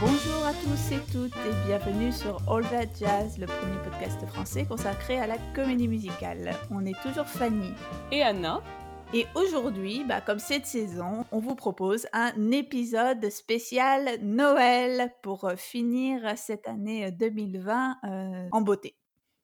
Bonjour à tous et toutes et bienvenue sur All That Jazz, le premier podcast français consacré à la comédie musicale. On est toujours Fanny et Anna. Et aujourd'hui, bah, comme cette saison, on vous propose un épisode spécial Noël pour finir cette année 2020 euh, en beauté.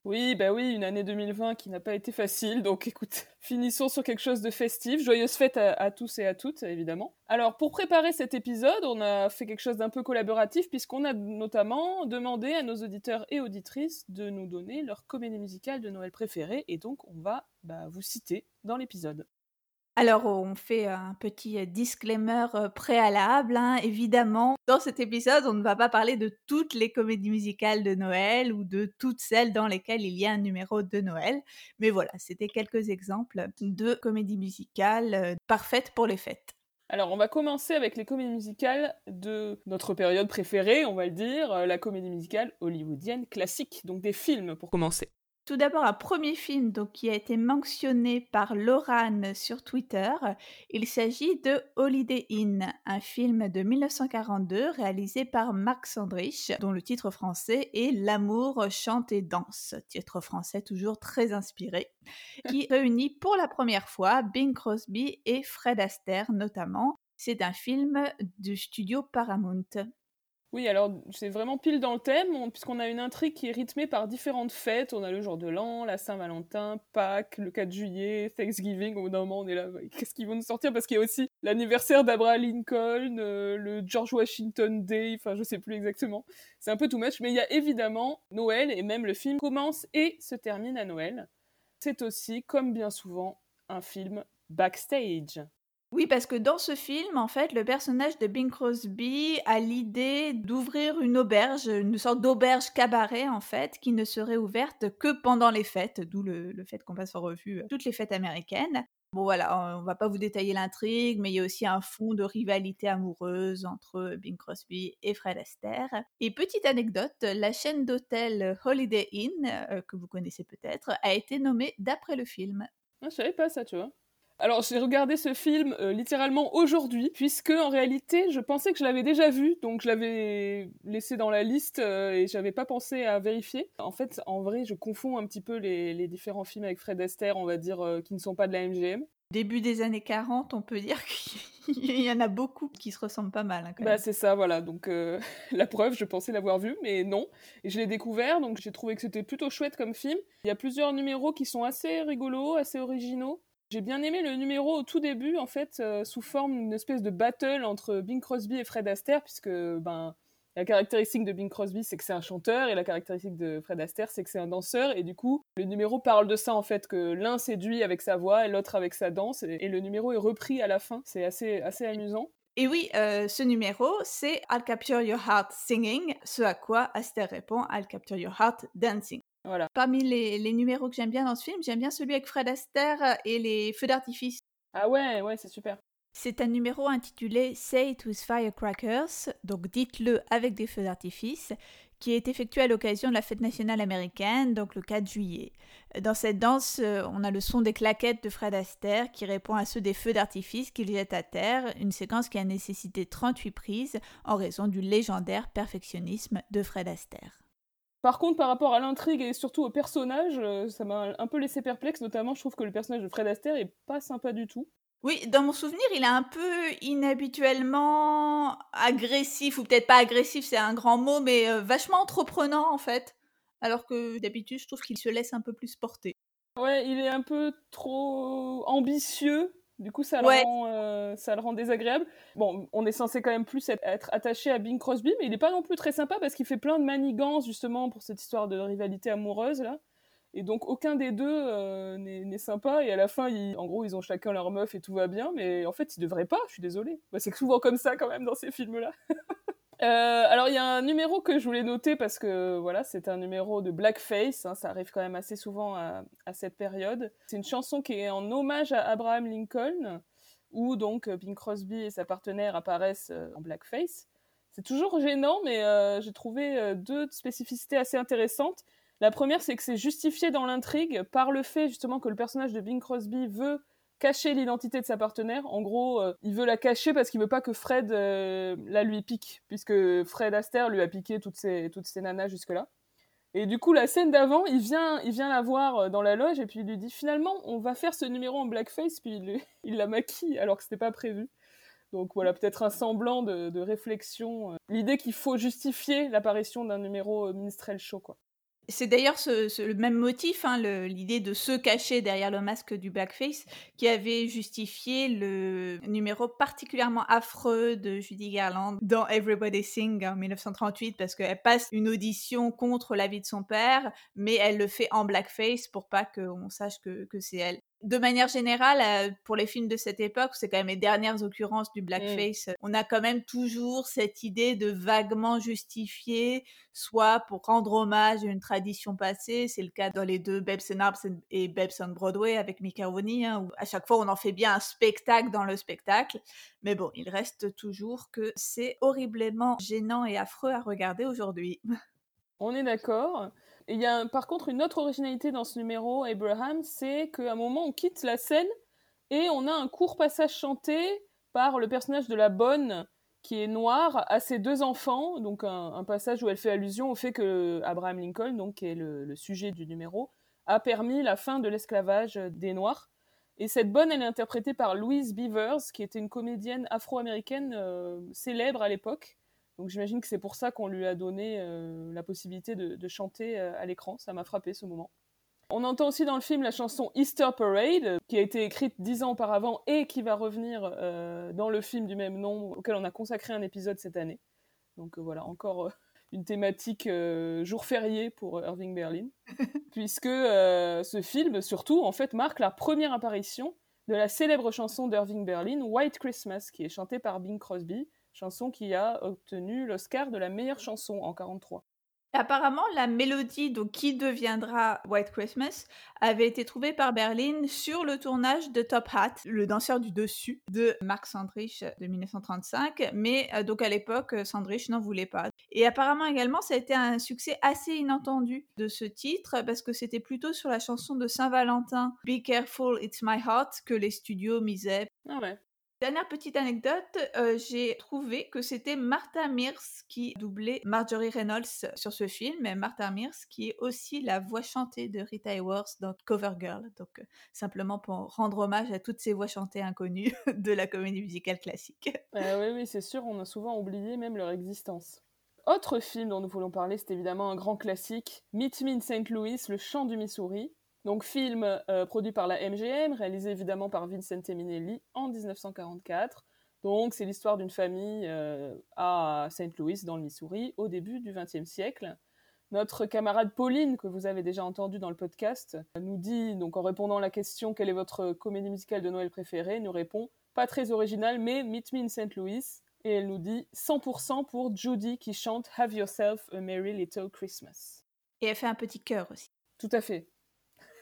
Oui, bah oui, une année 2020 qui n'a pas été facile. Donc écoute, finissons sur quelque chose de festif. Joyeuses fêtes à, tous et à toutes, évidemment. Alors pour préparer cet épisode, on a fait quelque chose d'un peu collaboratif puisqu'on a notamment demandé à nos auditeurs et auditrices de nous donner leur comédie musicale de Noël préférée. Et donc on va bah, vous citer dans l'épisode. Alors, on fait un petit euh, disclaimer euh, préalable. Hein. Évidemment, dans cet épisode, on ne va pas parler de toutes les comédies musicales de Noël ou de toutes celles dans lesquelles il y a un numéro de Noël. Mais voilà, c'était quelques exemples de comédies musicales euh, parfaites pour les fêtes. Alors, on va commencer avec les comédies musicales de notre période préférée, on va le dire, la comédie musicale hollywoodienne classique, donc des films pour commencer. Tout d'abord, un premier film donc, qui a été mentionné par Lorane sur Twitter. Il s'agit de Holiday Inn, un film de 1942 réalisé par Marc Sandrich, dont le titre français est L'amour chante et danse, titre français toujours très inspiré, qui réunit pour la première fois Bing Crosby et Fred Astaire notamment. C'est un film du studio Paramount. Oui, alors c'est vraiment pile dans le thème, puisqu'on a une intrigue qui est rythmée par différentes fêtes. On a le jour de l'an, la Saint-Valentin, Pâques, le 4 juillet, Thanksgiving. Au bout d'un moment, on est là, qu'est-ce qu'ils vont nous sortir? Parce qu'il y a aussi l'anniversaire d'Abraham Lincoln, euh, le George Washington Day, enfin je sais plus exactement. C'est un peu too much, mais il y a évidemment Noël, et même le film commence et se termine à Noël. C'est aussi, comme bien souvent, un film backstage. Oui, parce que dans ce film, en fait, le personnage de Bing Crosby a l'idée d'ouvrir une auberge, une sorte d'auberge cabaret, en fait, qui ne serait ouverte que pendant les fêtes, d'où le, fait qu'on passe en revue euh, toutes les fêtes américaines. Bon voilà, on va pas vous détailler l'intrigue, mais il y a aussi un fond de rivalité amoureuse entre Bing Crosby et Fred Astaire. Et petite anecdote, la chaîne d'hôtel Holiday Inn, euh, que vous connaissez peut-être, a été nommée d'après le film. Ah, je savais pas ça, tu vois. Alors j'ai regardé ce film euh, littéralement aujourd'hui, puisque en réalité je pensais que je l'avais déjà vu, donc je l'avais laissé dans la liste euh, et j'avais pas pensé à vérifier. En fait, en vrai, je confonds un petit peu les, différents films avec Fred Astaire, on va dire, euh, qui ne sont pas de la MGM. Début des années 40, on peut dire qu'il y en a beaucoup qui se ressemblent pas mal. Hein, bah c'est ça, voilà. Donc la preuve, je pensais l'avoir vu, mais non. Et je l'ai découvert, donc j'ai trouvé que c'était plutôt chouette comme film. Il y a plusieurs numéros qui sont assez rigolos, assez originaux. J'ai bien aimé le numéro au tout début, en fait, euh, sous forme d'une espèce de battle entre Bing Crosby et Fred Astaire, puisque ben, la caractéristique de Bing Crosby, c'est que c'est un chanteur, et la caractéristique de Fred Astaire, c'est que c'est un danseur, et du coup, le numéro parle de ça, en fait, que l'un séduit avec sa voix et l'autre avec sa danse, et, le numéro est repris à la fin. C'est assez, assez amusant. Et oui, euh, ce numéro, c'est I'll Capture Your Heart Singing, ce à quoi Astaire répond I'll Capture Your Heart Dancing. Voilà. Parmi les, numéros que j'aime bien dans ce film, j'aime bien celui avec Fred Astaire et les feux d'artifice. Ah ouais, ouais, c'est super. C'est un numéro intitulé Say It With Firecrackers, donc dites-le avec des feux d'artifice, qui est effectué à l'occasion de la fête nationale américaine, donc le 4 juillet. Dans cette danse, euh, on a le son des claquettes de Fred Astaire qui répond à ceux des feux d'artifice qu'il jette à terre, une séquence qui a nécessité 38 prises en raison du légendaire perfectionnisme de Fred Astaire. Par contre, par rapport à l'intrigue et surtout au personnage, euh, ça m'a un peu laissé perplexe. Notamment, je trouve que le personnage de Fred Astaire est pas sympa du tout. Oui, dans mon souvenir, il est un peu inhabituellement agressif, ou peut-être pas agressif, c'est un grand mot, mais euh, vachement entreprenant en fait. Alors que d'habitude, je trouve qu'il se laisse un peu plus porter. Ouais, il est un peu trop ambitieux du coup, ça le, rend, euh, ça le rend désagréable. Bon, on est censé quand même plus être, attaché à Bing Crosby, mais il n'est pas non plus très sympa parce qu'il fait plein de manigances justement pour cette histoire de rivalité amoureuse là. Et donc aucun des deux euh, n'est sympa. Et à la fin, en gros, ils ont chacun leur meuf et tout va bien. Mais en fait, ils devraient pas. Je suis désolée. Bah, c'est souvent comme ça quand même dans ces films-là. Euh, alors il y a un numéro que je voulais noter parce que voilà, c'est un numéro de blackface, hein, ça arrive quand même assez souvent à, cette période. C'est une chanson qui est en hommage à Abraham Lincoln, où donc Bing Crosby et sa partenaire apparaissent euh, en blackface. C'est toujours gênant, mais euh, j'ai trouvé deux spécificités assez intéressantes. La première, c'est que c'est justifié dans l'intrigue par le fait justement que le personnage de Bing Crosby veut cacher l'identité de sa partenaire. En gros, euh, il veut la cacher parce qu'il veut pas que Fred euh, la lui pique, puisque Fred Astaire lui a piqué toutes ses, toutes nanas jusque-là. Et du coup, la scène d'avant, il vient, il vient la voir euh, dans la loge et puis il lui dit finalement, on va faire ce numéro en blackface, puis il, il la maquille alors que c'était pas prévu. Donc voilà, peut-être un semblant de, de réflexion. L'idée qu'il faut justifier l'apparition d'un numéro minstrel show, quoi. C'est d'ailleurs le même motif, hein, l'idée de se cacher derrière le masque du blackface, qui avait justifié le numéro particulièrement affreux de Judy Garland dans Everybody Sing en 1938, parce qu'elle passe une audition contre la vie de son père, mais elle le fait en blackface pour pas qu'on sache que c'est elle de manière générale, euh, pour les films de cette époque, c'est quand même les dernières occurrences du mmh. blackface, on a quand même toujours cette idée de vaguement justifier, soit pour rendre hommage à une tradition passée, c'est le cas dans les deux Babes and Arps et Babes on Broadway avec Rooney, hein, où à chaque fois on en fait bien un spectacle dans le spectacle, mais bon, il reste toujours que c'est horriblement gênant et affreux à regarder aujourd'hui. On est d'accord. Il y a par contre une autre originalité dans ce numéro, Abraham, c'est qu'à un moment on quitte la scène et on a un court passage chanté par le personnage de la bonne qui est noire à ses deux enfants, donc un, passage où elle fait allusion au fait que Abraham Lincoln, donc qui est le, sujet du numéro, a permis la fin de l'esclavage des Noirs. Et cette bonne, elle est interprétée par Louise Beavers, qui était une comédienne afro-américaine euh, célèbre à l'époque, donc j'imagine que c'est pour ça qu'on lui a donné euh, la possibilité de, chanter euh, à l'écran. Ça m'a frappé ce moment. On entend aussi dans le film la chanson Easter Parade, qui a été écrite dix ans auparavant et qui va revenir euh, dans le film du même nom, auquel on a consacré un épisode cette année. Donc voilà, encore une thématique jour férié pour Irving Berlin, puisque ce film, surtout, en fait, marque la première apparition de la célèbre chanson d'Irving Berlin, White Christmas, qui est chantée par Bing Crosby, chanson qui a obtenu l'Oscar de la meilleure chanson en 43. Apparemment, la mélodie donc, qui deviendra White Christmas avait été trouvée par Berlin sur le tournage de Top Hat, le danseur du dessus de Mark Sandrich de 1935, mais euh, donc à l'époque, Sandrich n'en voulait pas. Et apparemment également, ça a été un succès assez inattendu de ce titre parce que c'était plutôt sur la chanson de Saint-Valentin, Be Careful, It's My Heart, que les studios misaient. Ah ouais. Dernière petite anecdote, euh, j'ai trouvé que c'était Martha Mears qui doublait Marjorie Reynolds sur ce film, mais Martha Mears qui est aussi la voix chantée de Rita Hayworth dans Covergirl. Donc, euh, simplement pour rendre hommage à toutes ces voix chantées inconnues de la comédie musicale classique. Oui, oui, c'est sûr, on a souvent oublié même leur existence. Autre film dont nous voulons parler, c'est évidemment un grand classique, Meet Me in St. Louis, Le chant du Missouri, donc film euh, produit par la MGM, réalisé évidemment par Vincent Minelli en 1944. Donc c'est l'histoire d'une famille euh, à St. Louis dans le Missouri au début du XXe siècle. Notre camarade Pauline, que vous avez déjà entendu dans le podcast, nous dit, donc en répondant à la question quelle est votre comédie musicale de Noël préférée, nous répond pas très original, mais Meet Me in St. Louis. Et elle nous dit 100% pour Judy qui chante Have Yourself a Merry Little Christmas. Et elle fait un petit cœur aussi. Tout à fait.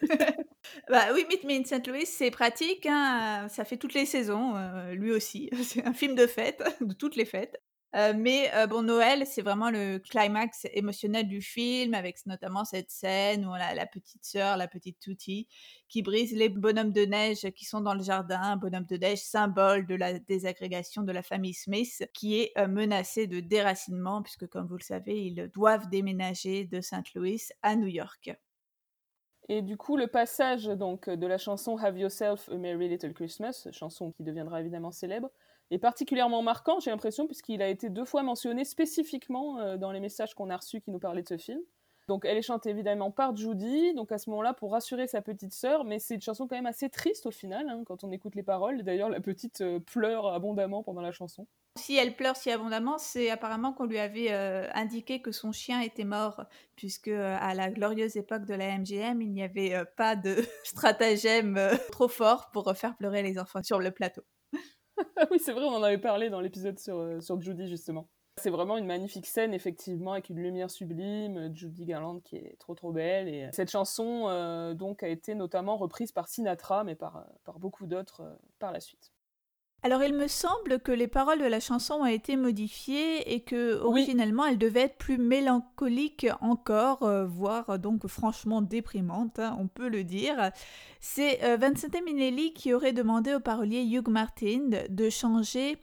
bah oui, Meet Me in St. Louis, c'est pratique. Hein, ça fait toutes les saisons, euh, lui aussi. C'est un film de fête, de toutes les fêtes. Euh, mais euh, bon, Noël, c'est vraiment le climax émotionnel du film, avec notamment cette scène où on a la petite sœur, la petite Tutti, qui brise les bonhommes de neige qui sont dans le jardin, bonhomme de neige symbole de la désagrégation de la famille Smith, qui est menacée de déracinement, puisque comme vous le savez, ils doivent déménager de St. Louis à New York. Et du coup, le passage donc de la chanson Have Yourself a Merry Little Christmas, chanson qui deviendra évidemment célèbre, est particulièrement marquant, j'ai l'impression, puisqu'il a été deux fois mentionné spécifiquement euh, dans les messages qu'on a reçus qui nous parlaient de ce film. Donc elle est chantée évidemment par Judy, donc à ce moment-là pour rassurer sa petite sœur, mais c'est une chanson quand même assez triste au final, hein, quand on écoute les paroles. D'ailleurs la petite euh, pleure abondamment pendant la chanson. Si elle pleure si abondamment, c'est apparemment qu'on lui avait euh, indiqué que son chien était mort, puisque euh, à la glorieuse époque de la MGM, il n'y avait euh, pas de stratagème trop fort pour faire pleurer les enfants sur le plateau. oui, c'est vrai, on en avait parlé dans l'épisode sur, sur Judy, justement. C'est vraiment une magnifique scène, effectivement, avec une lumière sublime, Judy Garland qui est trop trop belle. Et cette chanson, donc, a été notamment reprise par Sinatra, mais par beaucoup d'autres par la suite. Alors il me semble que les paroles de la chanson ont été modifiées et que originellement elle devait être plus mélancolique encore, euh, voire euh, donc franchement déprimante, hein, on peut le dire. C'est euh, Vincent Minnelli qui aurait demandé au parolier Hugh Martin de changer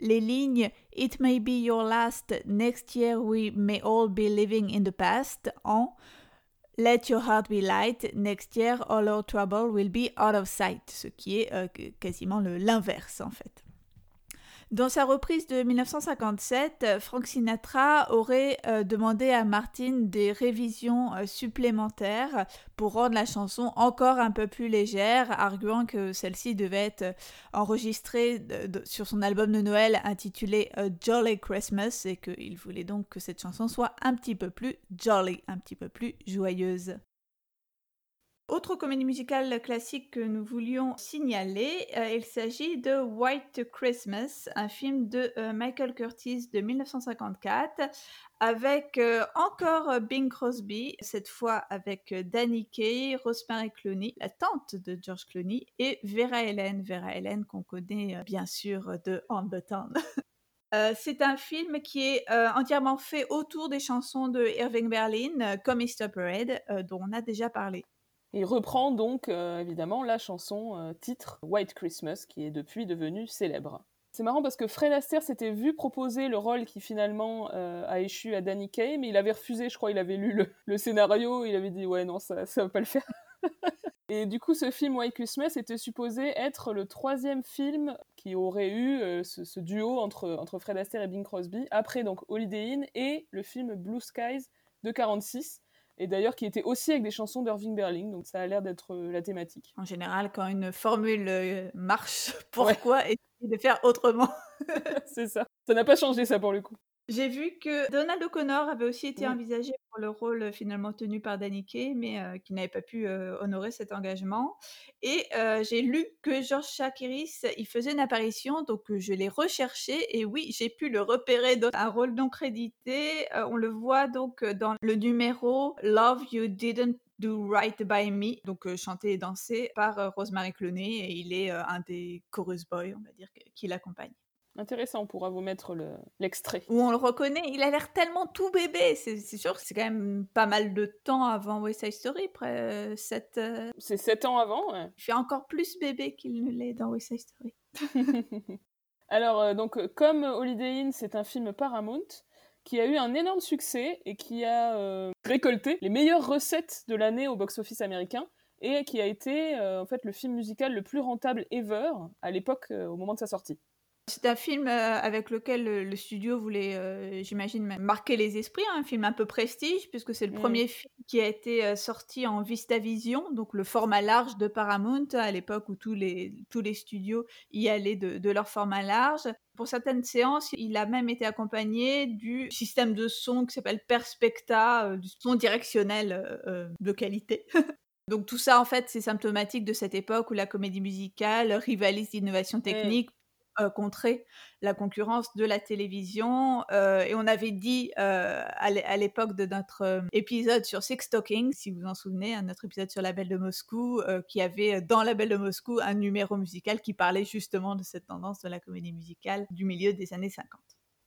les lignes It may be your last, next year we may all be living in the past en Let your heart be light, next year all our trouble will be out of sight, ce qui est euh, quasiment l'inverse en fait. Dans sa reprise de 1957, euh, Frank Sinatra aurait euh, demandé à Martin des révisions euh, supplémentaires pour rendre la chanson encore un peu plus légère, arguant que celle-ci devait être enregistrée sur son album de Noël intitulé Jolly Christmas et qu'il voulait donc que cette chanson soit un petit peu plus jolly, un petit peu plus joyeuse. Autre comédie musicale classique que nous voulions signaler, euh, il s'agit de White Christmas, un film de euh, Michael Curtis de 1954 avec euh, encore Bing Crosby, cette fois avec Danny Kaye, Rosemary Clooney, la tante de George Clooney, et Vera Ellen, Vera Ellen qu'on connaît bien sûr de On the Town. c'est un film qui est entièrement fait autour des chansons de Irving Berlin, comme Easter Parade, dont on a déjà parlé. Il reprend donc euh, évidemment la chanson euh, titre White Christmas qui est depuis devenue célèbre. C'est marrant parce que Fred Astaire s'était vu proposer le rôle qui finalement euh, a échu à Danny Kaye, mais il avait refusé, je crois, il avait lu le, scénario, il avait dit ouais non ça ça va pas le faire. Et du coup, ce film White Christmas était supposé être le troisième film qui aurait eu ce, duo entre, entre Fred Astaire et Bing Crosby, après donc Holiday Inn et le film Blue Skies de 46, et d'ailleurs qui était aussi avec des chansons d'Irving Berlin, donc ça a l'air d'être euh, la thématique. En général, quand une formule euh, marche, pourquoi essayer de faire autrement? C'est ça. Ça n'a pas changé ça pour le coup. J'ai vu que Donald O'Connor avait aussi été envisagé pour le rôle euh, finalement tenu par Danny Kaye, mais euh, qui n'avait pas pu euh, honorer cet engagement. Et j'ai lu que George Chakiris il faisait une apparition, donc je l'ai recherché et oui, j'ai pu le repérer dans un rôle non crédité. on le voit donc dans le numéro Love You Didn't Do Right By Me, donc chanté et dansé par Rosemary Clooney, et il est un des chorus boys, on va dire, qui l'accompagne. Intéressant, on pourra vous mettre l'extrait. Où on le reconnaît, il a l'air tellement tout bébé. C'est sûr que c'est quand même pas mal de temps avant West Side Story, près 7... Euh, euh, c'est 7 ans avant, ouais. Il fait encore plus bébé qu'il ne l'est dans West Side Story. Alors, euh, donc, comme Holiday Inn, c'est un film Paramount qui a eu un énorme succès et qui a récolté les meilleures recettes de l'année au box-office américain et qui a été en fait le film musical le plus rentable ever à l'époque, au moment de sa sortie. C'est un film euh, avec lequel le, studio voulait, euh, j'imagine, marquer les esprits, hein, un film un peu prestige, puisque c'est le mmh. premier film qui a été euh, sorti en VistaVision, donc le format large de Paramount, à l'époque où tous les, tous les studios y allaient de, leur format large. Pour certaines séances, il a même été accompagné du système de son qui s'appelle Perspecta, du son directionnel de qualité. Donc tout ça, en fait, c'est symptomatique de cette époque où la comédie musicale rivalise d'innovation mmh. technique euh, contrer la concurrence de la télévision. Euh, et on avait dit euh, à l'époque de notre épisode sur Six Talking, si vous vous en souvenez, notre épisode sur la Belle de Moscou, qui avait dans la Belle de Moscou un numéro musical qui parlait justement de cette tendance de la comédie musicale du milieu des années 50.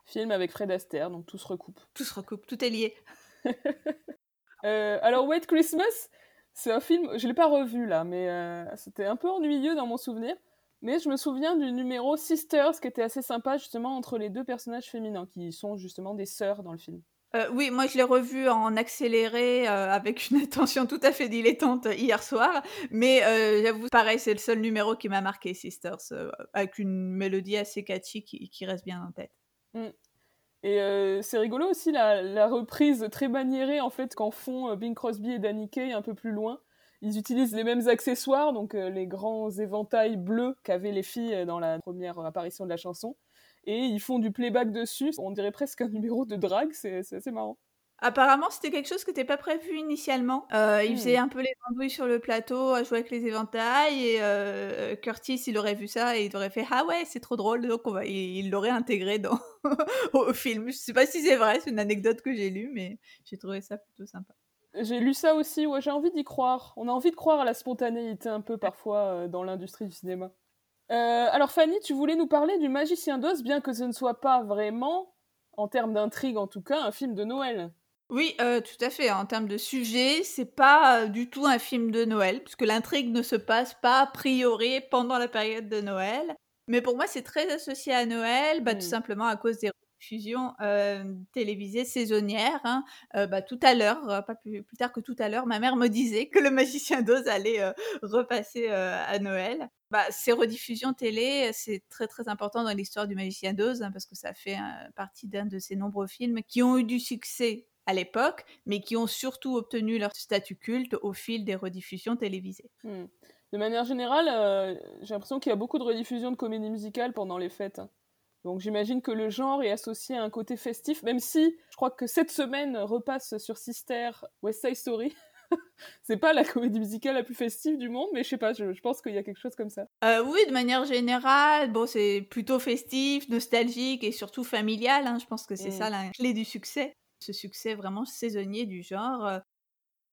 Film avec Fred Astaire, donc tout se recoupe. Tout se recoupe, tout est lié. alors, White Christmas, c'est un film, je ne l'ai pas revu là, mais c'était un peu ennuyeux dans mon souvenir. Mais je me souviens du numéro Sisters qui était assez sympa justement entre les deux personnages féminins qui sont justement des sœurs dans le film. Euh, oui, moi je l'ai revu en accéléré euh, avec une attention tout à fait dilettante hier soir. Mais euh, j'avoue, pareil, c'est le seul numéro qui m'a marqué, Sisters, avec une mélodie assez catchy qui, reste bien en tête. Mm. Et c'est rigolo aussi la, la, reprise très maniérée en fait qu'en font Bing Crosby et Danny Kaye un peu plus loin ils utilisent les mêmes accessoires, donc euh, les grands éventails bleus qu'avaient les filles euh, dans la première apparition de la chanson. Et ils font du playback dessus. On dirait presque un numéro de drague, c'est assez marrant. Apparemment, c'était quelque chose qui n'était pas prévu initialement. Euh, Ils hmm. faisaient un peu les andouilles sur le plateau, à jouer avec les éventails. Et euh, Curtis, il aurait vu ça et il aurait fait Ah ouais, c'est trop drôle. Donc, on va... il l'aurait intégré dans... au film. Je sais pas si c'est vrai, c'est une anecdote que j'ai lue, mais j'ai trouvé ça plutôt sympa. J'ai lu ça aussi, ouais, j'ai envie d'y croire. On a envie de croire à la spontanéité un peu parfois euh, dans l'industrie du cinéma. alors Fanny, tu voulais nous parler du Magicien d'Oz, bien que ce ne soit pas vraiment, en termes d'intrigue en tout cas, un film de Noël. Oui, tout à fait. En termes de sujet, c'est pas du tout un film de Noël, puisque l'intrigue ne se passe pas a priori pendant la période de Noël. Mais pour moi, c'est très associé à Noël, bah, tout mmh. simplement à cause des rediffusions télévisées saisonnières. Hein. bah, tout à l'heure, pas plus, tard que tout à l'heure, ma mère me disait que le Magicien d'Oz allait repasser à Noël. Bah, ces rediffusions télé, c'est très très important dans l'histoire du Magicien d'Oz, hein, parce que ça fait partie d'un de ces nombreux films qui ont eu du succès à l'époque, mais qui ont surtout obtenu leur statut culte au fil des rediffusions télévisées. Mmh de manière générale, euh, j'ai l'impression qu'il y a beaucoup de rediffusions de comédies musicales pendant les fêtes. Donc j'imagine que le genre est associé à un côté festif, même si je crois que cette semaine repasse sur Sister West Side Story. c'est pas la comédie musicale la plus festive du monde, mais je sais pas, je, pense qu'il y a quelque chose comme ça. Euh, oui, de manière générale, bon, c'est plutôt festif, nostalgique et surtout familial. Hein. Je pense que c'est mm. ça la clé du succès. Ce succès vraiment saisonnier du genre. Euh,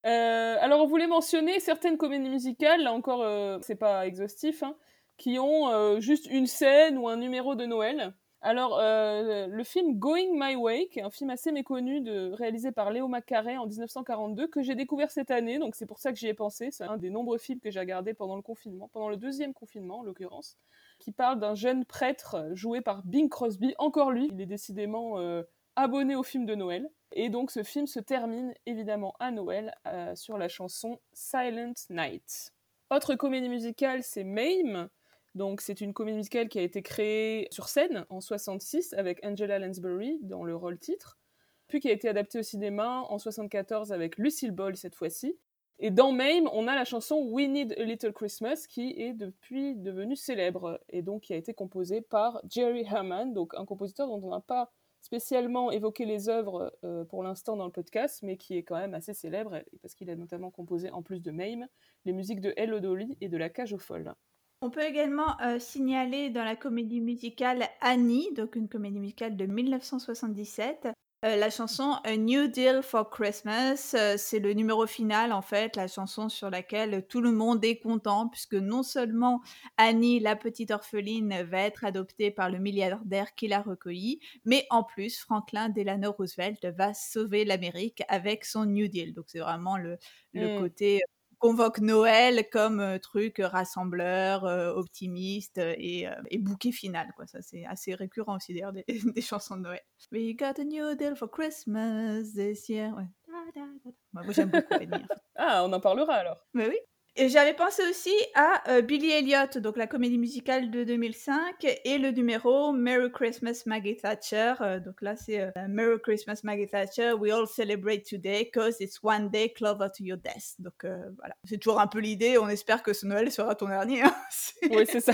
euh, alors, on voulait mentionner certaines comédies musicales, là encore, euh, c'est pas exhaustif, hein, qui ont juste une scène ou un numéro de Noël. Alors, le film Going My Way, qui est un film assez méconnu, réalisé par Léo Macaré en 1942, que j'ai découvert cette année, donc c'est pour ça que j'y ai pensé. C'est un des nombreux films que j'ai regardé pendant le confinement, pendant le deuxième confinement en l'occurrence, qui parle d'un jeune prêtre joué par Bing Crosby. Encore lui, il est décidément abonné au film de Noël. Et donc ce film se termine évidemment à Noël euh, sur la chanson Silent Night. Autre comédie musicale, c'est Mame. Donc c'est une comédie musicale qui a été créée sur scène en 66 avec Angela Lansbury dans le rôle titre, puis qui a été adaptée au cinéma en 74 avec Lucille Ball cette fois-ci. Et dans Mame, on a la chanson We Need a Little Christmas qui est depuis devenue célèbre et donc qui a été composée par Jerry Herman, donc un compositeur dont on n'a pas spécialement évoqué les œuvres euh, pour l'instant dans le podcast, mais qui est quand même assez célèbre, parce qu'il a notamment composé, en plus de Mame, les musiques de Hello Dolly et de La Cage aux Folles. On peut également euh, signaler dans la comédie musicale Annie, donc une comédie musicale de 1977, euh, la chanson A New Deal for Christmas, euh, c'est le numéro final en fait, la chanson sur laquelle tout le monde est content puisque non seulement Annie, la petite orpheline, va être adoptée par le milliardaire qui l'a recueillie, mais en plus Franklin Delano Roosevelt va sauver l'Amérique avec son New Deal. Donc c'est vraiment le, le mmh. côté convoque Noël comme truc rassembleur, optimiste et, bouquet final. Quoi. Ça, c'est assez récurrent aussi d'ailleurs des, chansons de Noël. We got a new deal for Christmas this year. Moi, j'aime beaucoup Ah, on en parlera alors. Mais oui. Et j'avais pensé aussi à euh, Billy Elliot, donc la comédie musicale de 2005, et le numéro Merry Christmas Maggie Thatcher. Euh, donc là, c'est euh, Merry Christmas Maggie Thatcher, we all celebrate today because it's one day closer to your death. Donc voilà, c'est toujours un peu l'idée. On espère que ce Noël sera ton dernier. Hein. oui, c'est ça.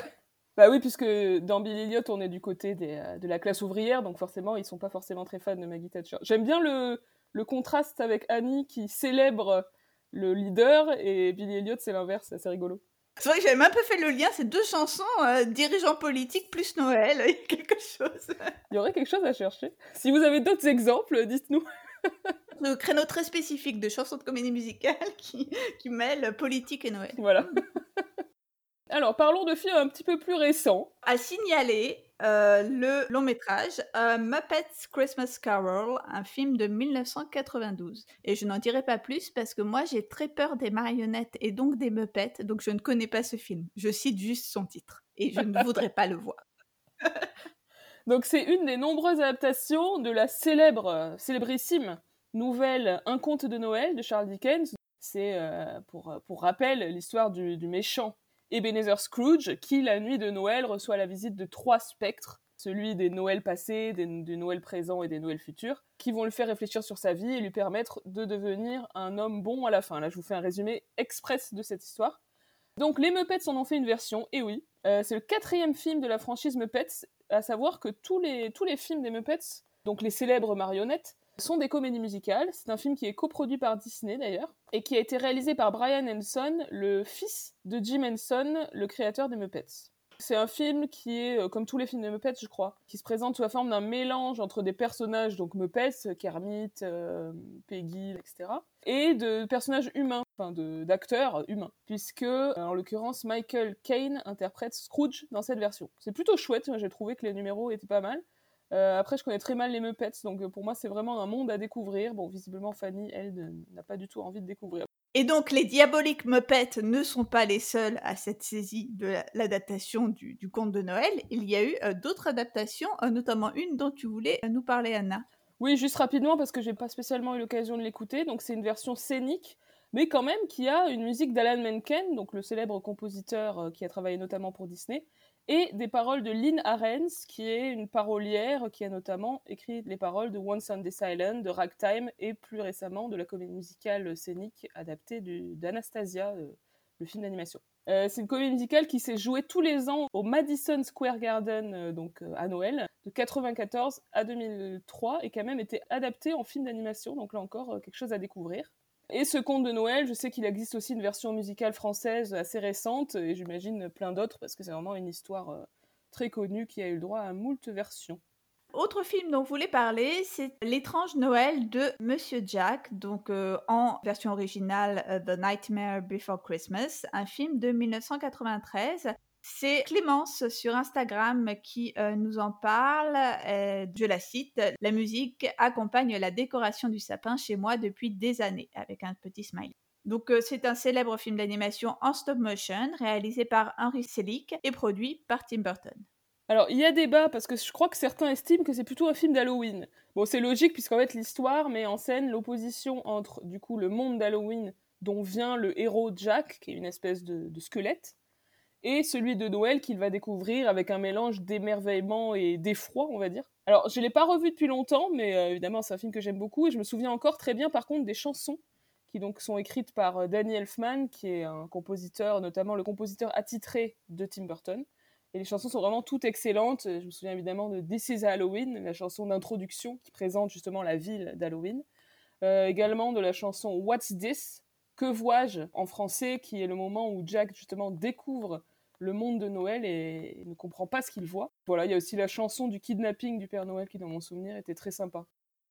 Bah oui, puisque dans Billy Elliot, on est du côté de la classe ouvrière, donc forcément, ils sont pas forcément très fans de Maggie Thatcher. J'aime bien le contraste avec Annie qui célèbre le leader et Billy Elliot c'est l'inverse, c'est rigolo. C'est vrai que j'avais un peu fait le lien, ces deux chansons, euh, dirigeants politiques plus Noël, il y a quelque chose. il y aurait quelque chose à chercher. Si vous avez d'autres exemples, dites-nous. Le créneau très spécifique de chansons de comédie musicale qui, qui mêlent politique et Noël. Voilà. Alors, parlons de films un petit peu plus récents. À signaler euh, le long métrage euh, Muppets Christmas Carol, un film de 1992. Et je n'en dirai pas plus parce que moi j'ai très peur des marionnettes et donc des Muppets, donc je ne connais pas ce film. Je cite juste son titre et je ne voudrais pas le voir. donc c'est une des nombreuses adaptations de la célèbre, célébrissime nouvelle Un conte de Noël de Charles Dickens. C'est, euh, pour, pour rappel, l'histoire du, du méchant Ebenezer Scrooge, qui, la nuit de Noël, reçoit la visite de trois spectres, celui des Noëls passés, des, Noëls présents et des Noëls futurs, qui vont le faire réfléchir sur sa vie et lui permettre de devenir un homme bon à la fin. Là, je vous fais un résumé express de cette histoire. Donc, les Muppets en ont fait une version, et oui, euh, c'est le quatrième film de la franchise Muppets, à savoir que tous les, tous les films des Muppets, donc les célèbres marionnettes, sont des comédies musicales. C'est un film qui est coproduit par Disney d'ailleurs et qui a été réalisé par Brian Henson, le fils de Jim Henson, le créateur des Muppets. C'est un film qui est, euh, comme tous les films de Muppets, je crois, qui se présente sous la forme d'un mélange entre des personnages, donc Muppets, Kermit, euh, Peggy, etc., et de personnages humains, enfin d'acteurs humains, puisque, en l'occurrence, Michael Caine interprète Scrooge dans cette version. C'est plutôt chouette, j'ai trouvé que les numéros étaient pas mal. Euh, après, je connais très mal les Muppets, donc pour moi, c'est vraiment un monde à découvrir. Bon, visiblement, Fanny, elle, n'a pas du tout envie de découvrir. Et donc, les diaboliques Muppets ne sont pas les seuls à cette saisie de l'adaptation du, conte de Noël. Il y a eu euh, d'autres adaptations, euh, notamment une dont tu voulais nous parler, Anna. Oui, juste rapidement, parce que j'ai pas spécialement eu l'occasion de l'écouter. Donc, c'est une version scénique, mais quand même qui a une musique d'Alan Menken, donc le célèbre compositeur qui a travaillé notamment pour Disney, et des paroles de Lynn Ahrens, qui est une parolière qui a notamment écrit les paroles de Once on This Island, de Ragtime et plus récemment de la comédie musicale scénique adaptée d'Anastasia, euh, le film d'animation. Euh, c'est une comédie musicale qui s'est jouée tous les ans au Madison Square Garden, euh, donc à Noël, de 1994 à 2003, et qui a même été adaptée en film d'animation, donc là encore quelque chose à découvrir. Et ce conte de Noël, je sais qu'il existe aussi une version musicale française assez récente, et j'imagine plein d'autres, parce que c'est vraiment une histoire euh, très connue qui a eu le droit à moult versions. Autre film dont vous voulez parler, c'est L'étrange Noël de Monsieur Jack, donc euh, en version originale euh, The Nightmare Before Christmas, un film de 1993 c'est Clémence sur Instagram qui euh, nous en parle. Je la cite La musique accompagne la décoration du sapin chez moi depuis des années, avec un petit smile. Donc, euh, c'est un célèbre film d'animation en stop motion réalisé par Henry Selick et produit par Tim Burton. Alors, il y a débat parce que je crois que certains estiment que c'est plutôt un film d'Halloween. Bon, c'est logique puisqu'en fait, l'histoire met en scène l'opposition entre, du coup, le monde d'Halloween dont vient le héros Jack, qui est une espèce de squelette, et celui de Noël qu'il va découvrir avec un mélange d'émerveillement et d'effroi, on va dire. Alors, je ne l'ai pas revu depuis longtemps, mais euh, évidemment, c'est un film que j'aime beaucoup, et je me souviens encore très bien, par contre, des chansons qui donc sont écrites par euh, Danny Elfman, qui est un compositeur, notamment le compositeur attitré de Tim Burton. Et les chansons sont vraiment toutes excellentes. Je me souviens évidemment de This is Halloween, la chanson d'introduction qui présente justement la ville d'Halloween. Euh, également de la chanson What's This, que vois-je en français, qui est le moment où Jack justement découvre le monde de Noël et ne comprend pas ce qu'il voit. Voilà, il y a aussi la chanson du kidnapping du Père Noël qui, dans mon souvenir, était très sympa.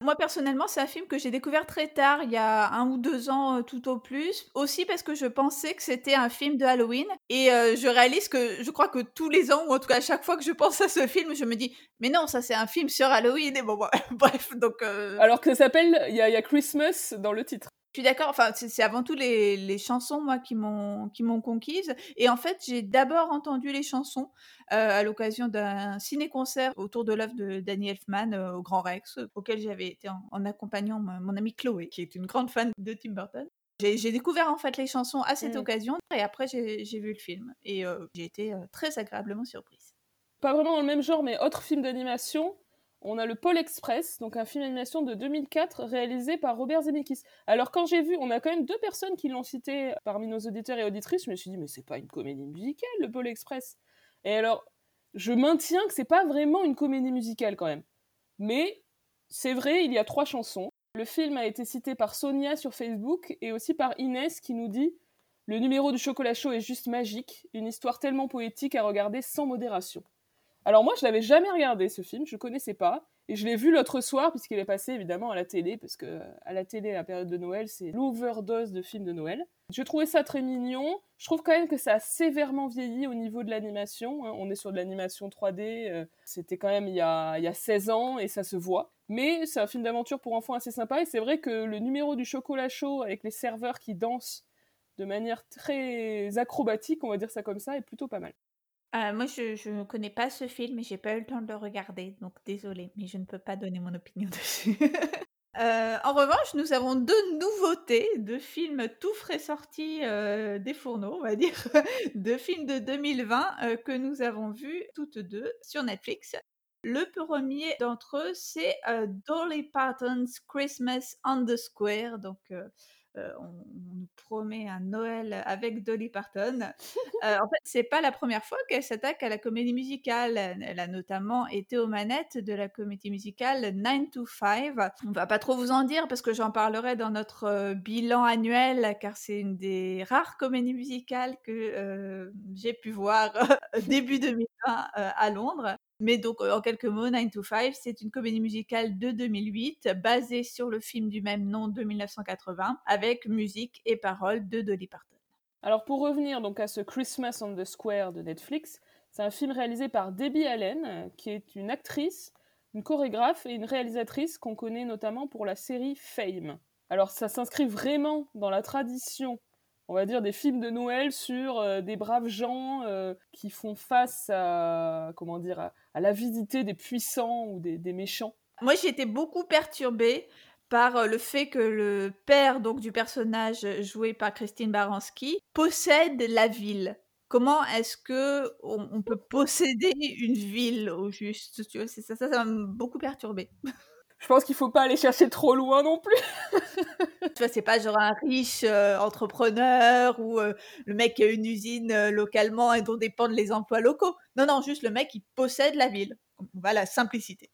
Moi personnellement, c'est un film que j'ai découvert très tard, il y a un ou deux ans euh, tout au plus. Aussi parce que je pensais que c'était un film de Halloween. Et euh, je réalise que je crois que tous les ans, ou en tout cas à chaque fois que je pense à ce film, je me dis, mais non, ça c'est un film sur Halloween. Et bon, bref, donc. Euh Alors que ça s'appelle, il y, a Christmas dans le titre suis d'accord. Enfin, c'est avant tout les, chansons, moi, qui m'ont qui m'ont conquise. Et en fait, j'ai d'abord entendu les chansons euh, à l'occasion d'un ciné-concert autour de l'œuvre de Danny Elfman euh, au Grand Rex, auquel j'avais été en, accompagnant mon, amie Chloé, qui est une grande fan de Tim Burton. J'ai découvert en fait les chansons à cette mmh. occasion et après j'ai vu le film et euh, j'ai été très agréablement surprise. Pas vraiment dans le même genre, mais autre film d'animation on a le Pôle Express, donc un film d'animation de 2004 réalisé par Robert Zemeckis. Alors quand j'ai vu, on a quand même deux personnes qui l'ont cité parmi nos auditeurs et auditrices, je me suis dit mais c'est pas une comédie musicale le Pôle Express. Et alors je maintiens que c'est pas vraiment une comédie musicale quand même. Mais c'est vrai, il y a trois chansons. Le film a été cité par Sonia sur Facebook et aussi par Inès qui nous dit le numéro du chocolat chaud est juste magique, une histoire tellement poétique à regarder sans modération. Alors moi, je l'avais jamais regardé ce film, je connaissais pas, et je l'ai vu l'autre soir puisqu'il est passé évidemment à la télé, parce que à la télé, à la période de Noël, c'est l'overdose de films de Noël. Je trouvais ça très mignon. Je trouve quand même que ça a sévèrement vieilli au niveau de l'animation. Hein. On est sur de l'animation 3D. Euh, c'était quand même il y, a, il y a 16 ans et ça se voit. Mais c'est un film d'aventure pour enfants assez sympa. Et c'est vrai que le numéro du chocolat chaud avec les serveurs qui dansent de manière très acrobatique, on va dire ça comme ça, est plutôt pas mal. Euh, moi, je ne connais pas ce film et j'ai pas eu le temps de le regarder, donc désolée, mais je ne peux pas donner mon opinion dessus. Euh, en revanche, nous avons deux nouveautés, deux films tout frais sortis euh, des fourneaux, on va dire, deux films de 2020 que nous avons vus toutes deux sur Netflix. Le premier d'entre eux, c'est Dolly Parton's Christmas on the Square, donc on, nous promet un Noël avec Dolly Parton. en fait, c'est pas la première fois qu'elle s'attaque à la comédie musicale. Elle a notamment été aux manettes de la comédie musicale 9 to 5. On va pas trop vous en dire parce que j'en parlerai dans notre bilan annuel, car c'est une des rares comédies musicales que j'ai pu voir début 2020 à Londres. Mais donc, en quelques mots, 9 to 5, c'est une comédie musicale de 2008, basée sur le film du même nom de 1980, avec musique et paroles de Dolly Parton. Alors, pour revenir donc à ce Christmas on the Square de Netflix, c'est un film réalisé par Debbie Allen, qui est une actrice, une chorégraphe et une réalisatrice qu'on connaît notamment pour la série Fame. Alors, ça s'inscrit vraiment dans la tradition on va dire, des films de Noël sur euh, des braves gens euh, qui font face à, comment dire, à, l'avidité des puissants ou des, méchants. Moi, été beaucoup perturbée par euh, le fait que le père donc du personnage joué par Christine Baranski possède la ville. Comment est-ce que on, peut posséder une ville au juste ça, ça m'a beaucoup perturbée. je pense qu'il faut pas aller chercher trop loin non plus. tu vois, c'est pas genre un riche euh, entrepreneur ou euh, le mec qui a une usine euh, localement et dont dépendent les emplois locaux. Non, non, juste le mec qui possède la ville. Voilà, simplicité.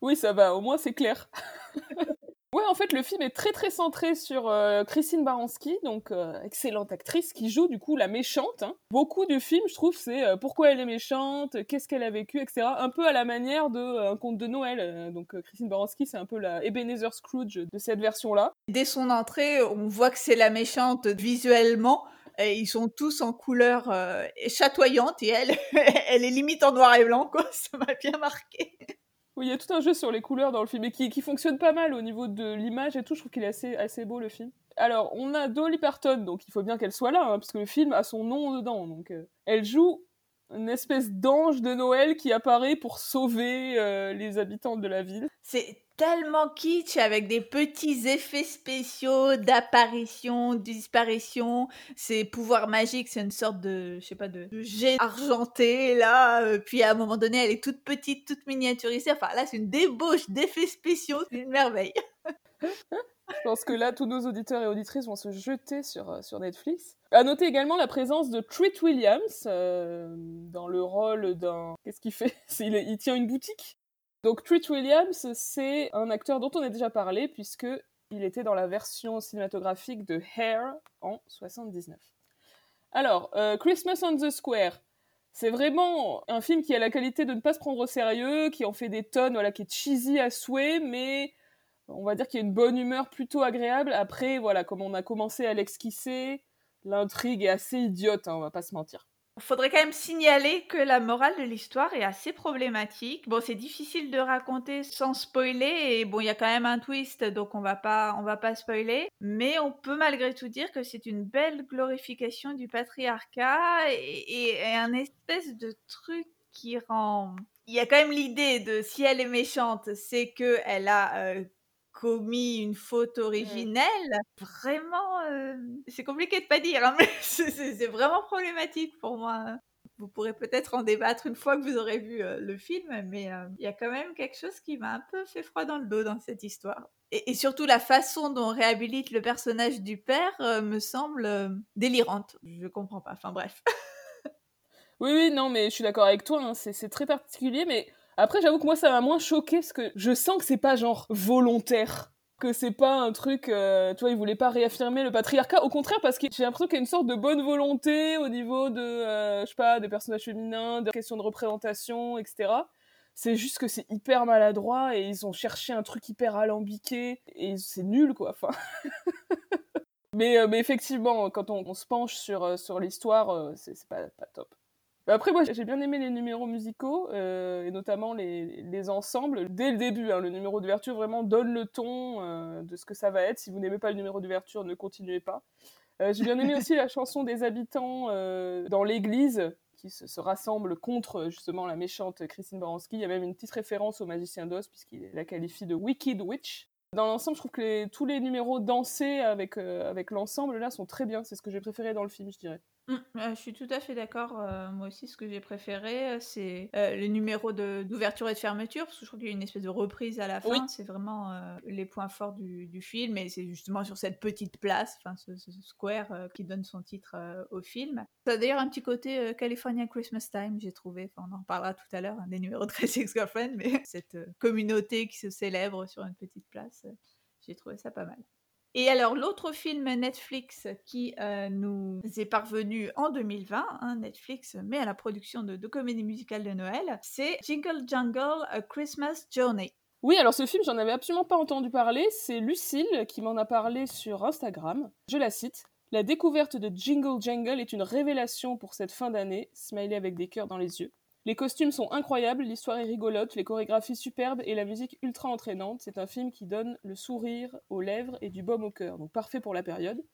Oui, ça va, au moins c'est clair. Ouais, en fait, le film est très très centré sur euh, Christine Baranski, donc euh, excellente actrice qui joue du coup la méchante. Hein. Beaucoup du film, je trouve, c'est euh, pourquoi elle est méchante, qu'est-ce qu'elle a vécu, etc. Un peu à la manière de un conte de Noël. donc Christine Baranski, c'est un peu la Ebenezer Scrooge de cette version-là. Dès son entrée, on voit que c'est la méchante visuellement. Ils sont tous en couleur chatoyante et elle, elle est limite en noir et blanc, quoi. Ça m'a bien marqué. Oui, il y a tout un jeu sur les couleurs dans le film et qui, qui fonctionne pas mal au niveau de l'image et tout. Je trouve qu'il est assez, assez beau le film. Alors, on a Dolly Parton, donc il faut bien qu'elle soit là, hein, parce que le film a son nom dedans. Donc, euh, elle joue une espèce d'ange de Noël qui apparaît pour sauver euh, les habitants de la ville. C'est tellement kitsch avec des petits effets spéciaux d'apparition, disparition. Ces pouvoirs magiques, c'est une sorte de, je sais pas, de, jet argenté là. Euh, puis à un moment donné, elle est toute petite, toute miniaturisée. Enfin là, c'est une débauche d'effets spéciaux, c'est une merveille. Je pense que là, tous nos auditeurs et auditrices vont se jeter sur, euh, sur Netflix. À noter également la présence de Treat Williams euh, dans le rôle d'un. Qu'est-ce qu'il fait? Il, tient une boutique? Donc Treat Williams, c'est un acteur dont on a déjà parlé puisque il était dans la version cinématographique de Hair en 79. Alors, euh, Christmas on the Square. C'est vraiment un film qui a la qualité de ne pas se prendre au sérieux, qui en fait des tonnes, voilà, qui est cheesy à souhait, mais on va dire qu'il y a une bonne humeur plutôt agréable. Après, voilà, comme on a commencé à l'esquisser, l'intrigue est assez idiote, hein, on va pas se mentir. Faudrait quand même signaler que la morale de l'histoire est assez problématique. Bon, c'est difficile de raconter sans spoiler et bon, il y a quand même un twist, donc on va pas, on va pas spoiler. Mais on peut malgré tout dire que c'est une belle glorification du patriarcat et, un espèce de truc qui rend. Il y a quand même l'idée de si elle est méchante, c'est que elle a euh, commis une faute originelle, vraiment, euh, c'est compliqué de pas dire, hein, mais c'est vraiment problématique pour moi. Vous pourrez peut-être en débattre une fois que vous aurez vu euh, le film, mais euh, il y a quand même quelque chose qui m'a un peu fait froid dans le dos dans cette histoire. Et, et surtout la façon dont on réhabilite le personnage du père me semble délirante. Je comprends pas, enfin bref. oui, oui, non, mais je suis d'accord avec toi, hein, c'est très particulier, mais après, j'avoue que moi, ça m'a moins choqué parce que je sens que c'est pas genre volontaire. Que c'est pas un truc, euh, tu vois, ils voulaient pas réaffirmer le patriarcat. Au contraire, parce que j'ai l'impression qu'il y a une sorte de bonne volonté au niveau de, euh, je sais pas, des personnages féminins, des questions de représentation, etc. C'est juste que c'est hyper maladroit et ils ont cherché un truc hyper alambiqué et c'est nul, quoi. Enfin. mais, euh, mais effectivement, quand on, se penche sur, sur l'histoire, c'est pas top. Après, moi, j'ai bien aimé les numéros musicaux, euh, et notamment les, les, ensembles. Dès le début, hein, le numéro d'ouverture vraiment donne le ton euh, de ce que ça va être. Si vous n'aimez pas le numéro d'ouverture, ne continuez pas. Euh, j'ai bien aimé aussi la chanson des habitants dans l'église, qui se, rassemblent contre justement la méchante Christine Baranski. Il y a même une petite référence au magicien d'Oz, puisqu'il la qualifie de Wicked Witch. Dans l'ensemble, je trouve que tous les numéros dansés avec, avec l'ensemble, là, sont très bien. C'est ce que j'ai préféré dans le film, je dirais. Mmh, je suis tout à fait d'accord, heu, moi aussi ce que j'ai préféré, heu, c'est, les numéros d'ouverture et de fermeture, parce que je trouve qu'il y a une espèce de reprise à la Oui. fin, c'est vraiment, les points forts du du film et c'est justement sur cette petite place, enfin ce ce square, qui donne son titre, au film. Ça a d'ailleurs un petit côté, California Christmas Time, j'ai trouvé, enfin on en reparlera tout à l'heure, hein, des numéros de Crazy Ex-Girlfriend, mais cette, communauté qui se célèbre sur une petite place, j'ai trouvé ça pas mal. Et alors l'autre film Netflix qui, heu, nous est parvenu en 2020, hein, Netflix met à la production de de comédies musicales de Noël, c'est Jingle Jangle: A Christmas Journey. Oui, alors ce film, j'en avais absolument pas entendu parler, c'est Lucille qui m'en a parlé sur Instagram. Je la cite: «La découverte de Jingle Jangle est une révélation pour cette fin d'année», smiley avec des cœurs dans les yeux. Les costumes sont incroyables, l'histoire est rigolote, les chorégraphies superbes et la musique ultra entraînante. C'est un film qui donne le sourire aux lèvres et du baume au cœur, donc parfait pour la période.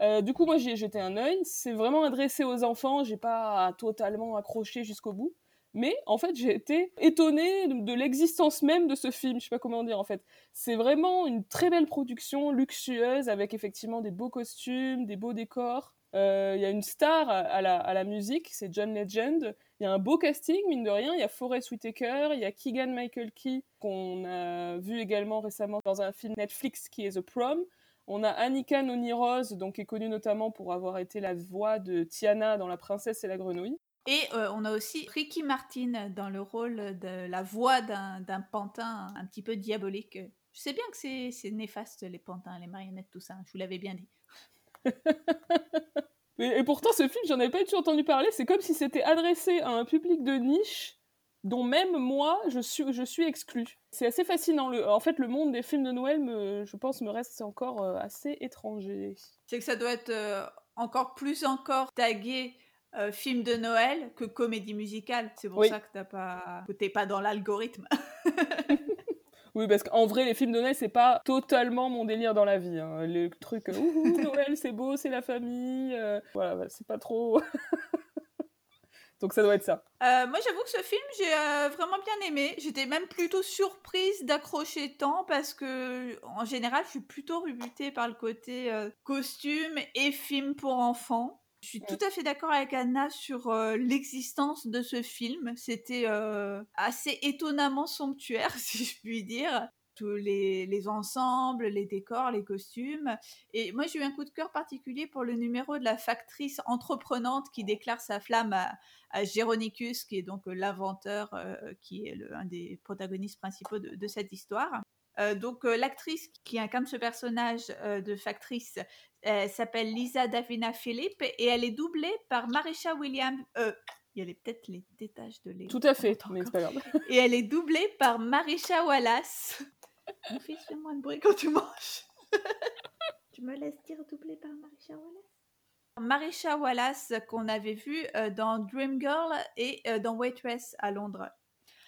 Euh, du coup, moi, j'y ai jeté un œil. C'est vraiment adressé aux enfants. J'ai pas totalement accroché jusqu'au bout. Mais en fait, j'ai été étonnée de, l'existence même de ce film. Je sais pas comment dire en fait. C'est vraiment une très belle production, luxueuse, avec effectivement des beaux costumes, des beaux décors. Euh, Il y a une star à la, à la musique, c'est John Legend. Il y a un beau casting, mine de rien. Il y a Forest Whitaker, il y a Keegan Michael Key, qu'on a vu également récemment dans un film Netflix qui est The Prom. On a Annika Noni Rose, donc, qui est connue notamment pour avoir été la voix de Tiana dans La Princesse et la Grenouille. Et euh, on a aussi Ricky Martin dans le rôle de la voix d'un pantin un petit peu diabolique. Je sais bien que c'est néfaste les pantins, les marionnettes, tout ça. Je vous l'avais bien dit. et, et, pourtant, ce film, j'en avais pas du tout entendu parler. C'est comme si c'était adressé à un public de niche dont même moi, je suis, je suis exclue. C'est assez fascinant. Le, en fait, le monde des films de Noël, me, je pense, me reste encore euh, assez étranger. C'est que ça doit être euh, encore plus encore tagué euh, film de Noël que comédie musicale. C'est pour Oui. ça que t'as pas, que t'es pas dans l'algorithme. Oui, parce qu'en vrai, les films de Noël, c'est pas totalement mon délire dans la vie. hein. Le truc, euh, ouhou, Noël, c'est beau, c'est la famille. euh, voilà, c'est pas trop. Donc ça doit être ça. Euh, moi, j'avoue que ce film, j'ai vraiment bien aimé. J'étais même plutôt surprise d'accrocher tant parce que, en général, je suis plutôt rebutée par le côté euh, costume et film pour enfants. Je suis tout à fait d'accord avec Anna sur euh, l'existence de ce film. C'était euh, assez étonnamment somptuaire, si je puis dire. Tous les, les ensembles, les décors, les costumes. Et moi, j'ai eu un coup de cœur particulier pour le numéro de la factrice entreprenante qui déclare sa flamme à, à Géronicus, qui est donc euh, l'inventeur, euh, qui est le, un des protagonistes principaux de, de cette histoire. Euh, donc euh, l'actrice qui incarne ce personnage euh, de factrice euh, s'appelle Lisa Davina Philippe et elle est doublée par Marisha Williams. Euh, il y a peut-être les détaches de lait. Tout à fait, mais c'est pas grave. Et elle est doublée par Marisha Wallace. Mon fils, fais moins de bruit quand tu manges. tu me laisses dire doublée par Marisha Wallace Marisha Wallace qu'on avait vu euh, dans Dreamgirl et euh, dans Waitress à Londres.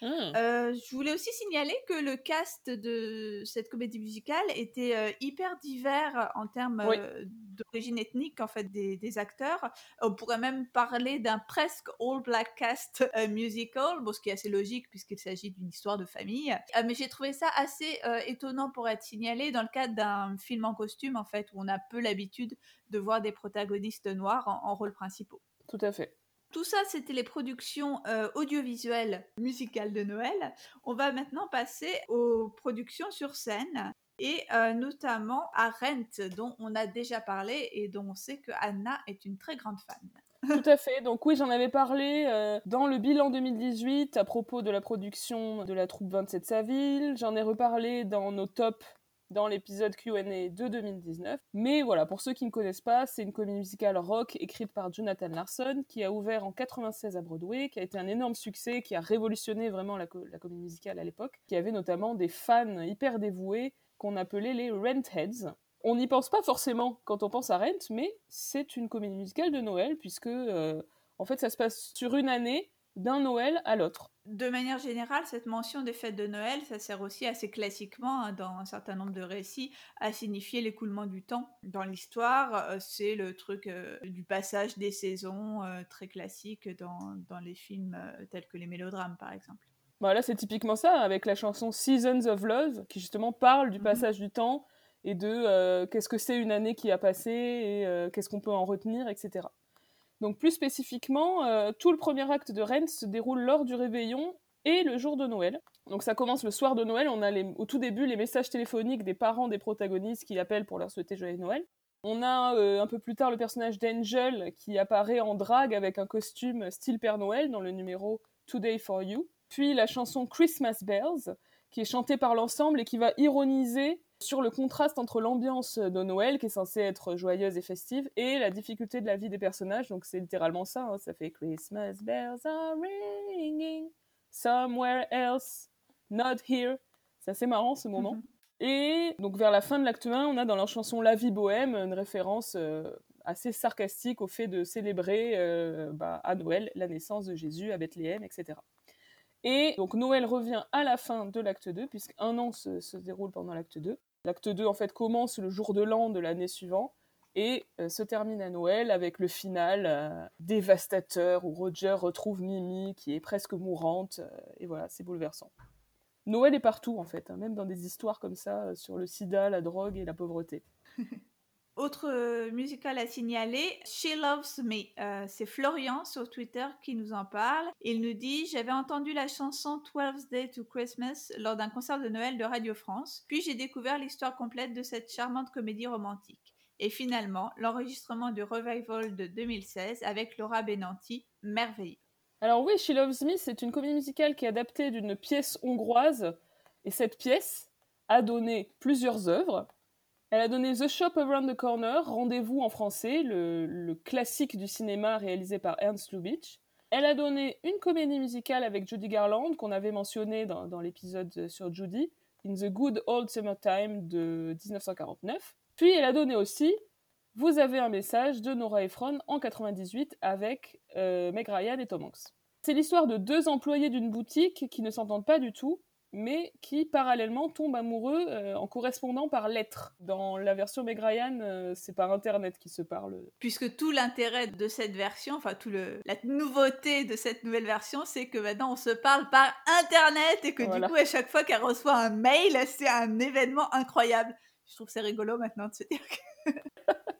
Ah. Euh, je voulais aussi signaler que le cast de cette comédie musicale était euh, hyper divers en termes Oui. euh, d'origine ethnique en fait des, des acteurs. On pourrait même parler d'un presque all black cast musical, bon, ce qui est assez logique puisqu'il s'agit d'une histoire de famille. Euh, mais j'ai trouvé ça assez étonnant pour être signalé dans le cadre d'un film en costume en fait où on a peu l'habitude de voir des protagonistes noirs en, en rôles principaux. Tout à fait. Tout ça, c'était les productions euh, audiovisuelles musicales de Noël. On va maintenant passer aux productions sur scène et euh, notamment à Rent, dont on a déjà parlé et dont on sait que Anna est une très grande fan. Tout à fait. Donc oui, j'en avais parlé euh, dans le bilan 2018 à propos de la production de la troupe 27 Saville. J'en ai reparlé dans nos tops dans l'épisode Q&A de 2019. Mais voilà, pour ceux qui ne connaissent pas, c'est une comédie musicale rock écrite par Jonathan Larson qui a ouvert en 96 à Broadway, qui a été un énorme succès, qui a révolutionné vraiment la, co la comédie musicale à l'époque, qui avait notamment des fans hyper dévoués qu'on appelait les Rentheads. On n'y pense pas forcément quand on pense à Rent, mais c'est une comédie musicale de Noël puisque euh, en fait ça se passe sur une année d'un Noël à l'autre. De manière générale, cette mention des fêtes de Noël, ça sert aussi assez classiquement hein, dans un certain nombre de récits à signifier l'écoulement du temps. Dans l'histoire, euh, c'est le truc euh, du passage des saisons euh, très classique dans, dans les films tels que les mélodrames par exemple. Bah là c'est typiquement ça avec la chanson Seasons of Love qui justement parle du Mhm. passage du temps et de qu'est-ce que c'est une année qui a passé et qu'est-ce qu'on peut en retenir, etc. Donc plus spécifiquement, euh, tout le premier acte de Rennes se déroule lors du réveillon et le jour de Noël. Donc ça commence le soir de Noël, on a au tout début les messages téléphoniques des parents des protagonistes qui appellent pour leur souhaiter joyeux Noël. On a euh, un peu plus tard le personnage d'Angel qui apparaît en drague avec un costume style Père Noël dans le numéro Today for You. Puis la chanson Christmas Bells qui est chantée par l'ensemble et qui va ironiser sur le contraste entre l'ambiance de Noël, qui est censée être joyeuse et festive, et la difficulté de la vie des personnages. Donc c'est littéralement ça, hein. ça fait Christmas bells are ringing somewhere else, not here. C'est assez marrant ce moment. Mhm. Et donc vers la fin de l'acte 1, on a dans leur chanson La vie bohème une référence euh, assez sarcastique au fait de célébrer euh, bah, à Noël la naissance de Jésus à Bethléem, etc. Et donc Noël revient à la fin de l'acte 2, puisqu'un an se, se déroule pendant l'acte 2. L'acte 2, en fait, commence le jour de l'an de l'année suivante et euh, se termine à Noël avec le final euh, dévastateur où Roger retrouve Mimi qui est presque mourante. Euh, et voilà, c'est bouleversant. Noël est partout, en fait, hein, même dans des histoires comme ça sur le sida, la drogue et la pauvreté. Autre euh, musical à signaler, She Loves Me. Euh, c'est Florian sur Twitter qui nous en parle. Il nous dit J'avais entendu la chanson 12 Day to Christmas lors d'un concert de Noël de Radio France, puis j'ai découvert l'histoire complète de cette charmante comédie romantique. Et finalement, l'enregistrement du revival de 2016 avec Laura Benanti, merveilleux. Alors oui, She Loves Me, c'est une comédie musicale qui est adaptée d'une pièce hongroise. Et cette pièce a donné plusieurs œuvres. Elle a donné The Shop Around the Corner, Rendez-vous en français, le, classique du cinéma réalisé par Ernst Lubitsch. Elle a donné une comédie musicale avec Judy Garland, qu'on avait mentionné dans, l'épisode sur Judy, In the Good Old Summertime de 1949. Puis elle a donné aussi Vous avez un message de Nora Ephron en 98 avec euh, Meg Ryan et Tom Hanks. C'est l'histoire de deux employés d'une boutique qui ne s'entendent pas du tout mais qui parallèlement tombe amoureux euh, en correspondant par lettres. Dans la version Meg Ryan, euh, c'est par internet qu'ils se parlent. Puisque tout l'intérêt de cette version, enfin tout le la nouveauté de cette nouvelle version, c'est que maintenant on se parle par internet et que du coup à chaque fois qu'elle reçoit un mail, c'est un événement incroyable. Je trouve c'est rigolo maintenant de se dire que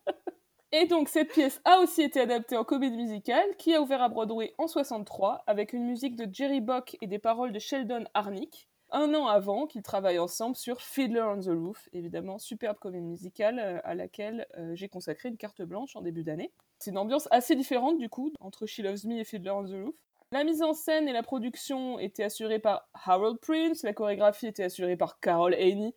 Et donc cette pièce a aussi été adaptée en comédie musicale qui a ouvert à Broadway en 63 avec une musique de Jerry Bock et des paroles de Sheldon Harnick un an avant qu'ils travaillent ensemble sur Fiddler on the Roof, évidemment superbe comédie musicale euh, à laquelle euh, j'ai consacré une carte blanche en début d'année. C'est une ambiance assez différente du coup entre She Loves Me et Fiddler on the Roof. La mise en scène et la production étaient assurées par Harold Prince, la chorégraphie était assurée par Carol Haney,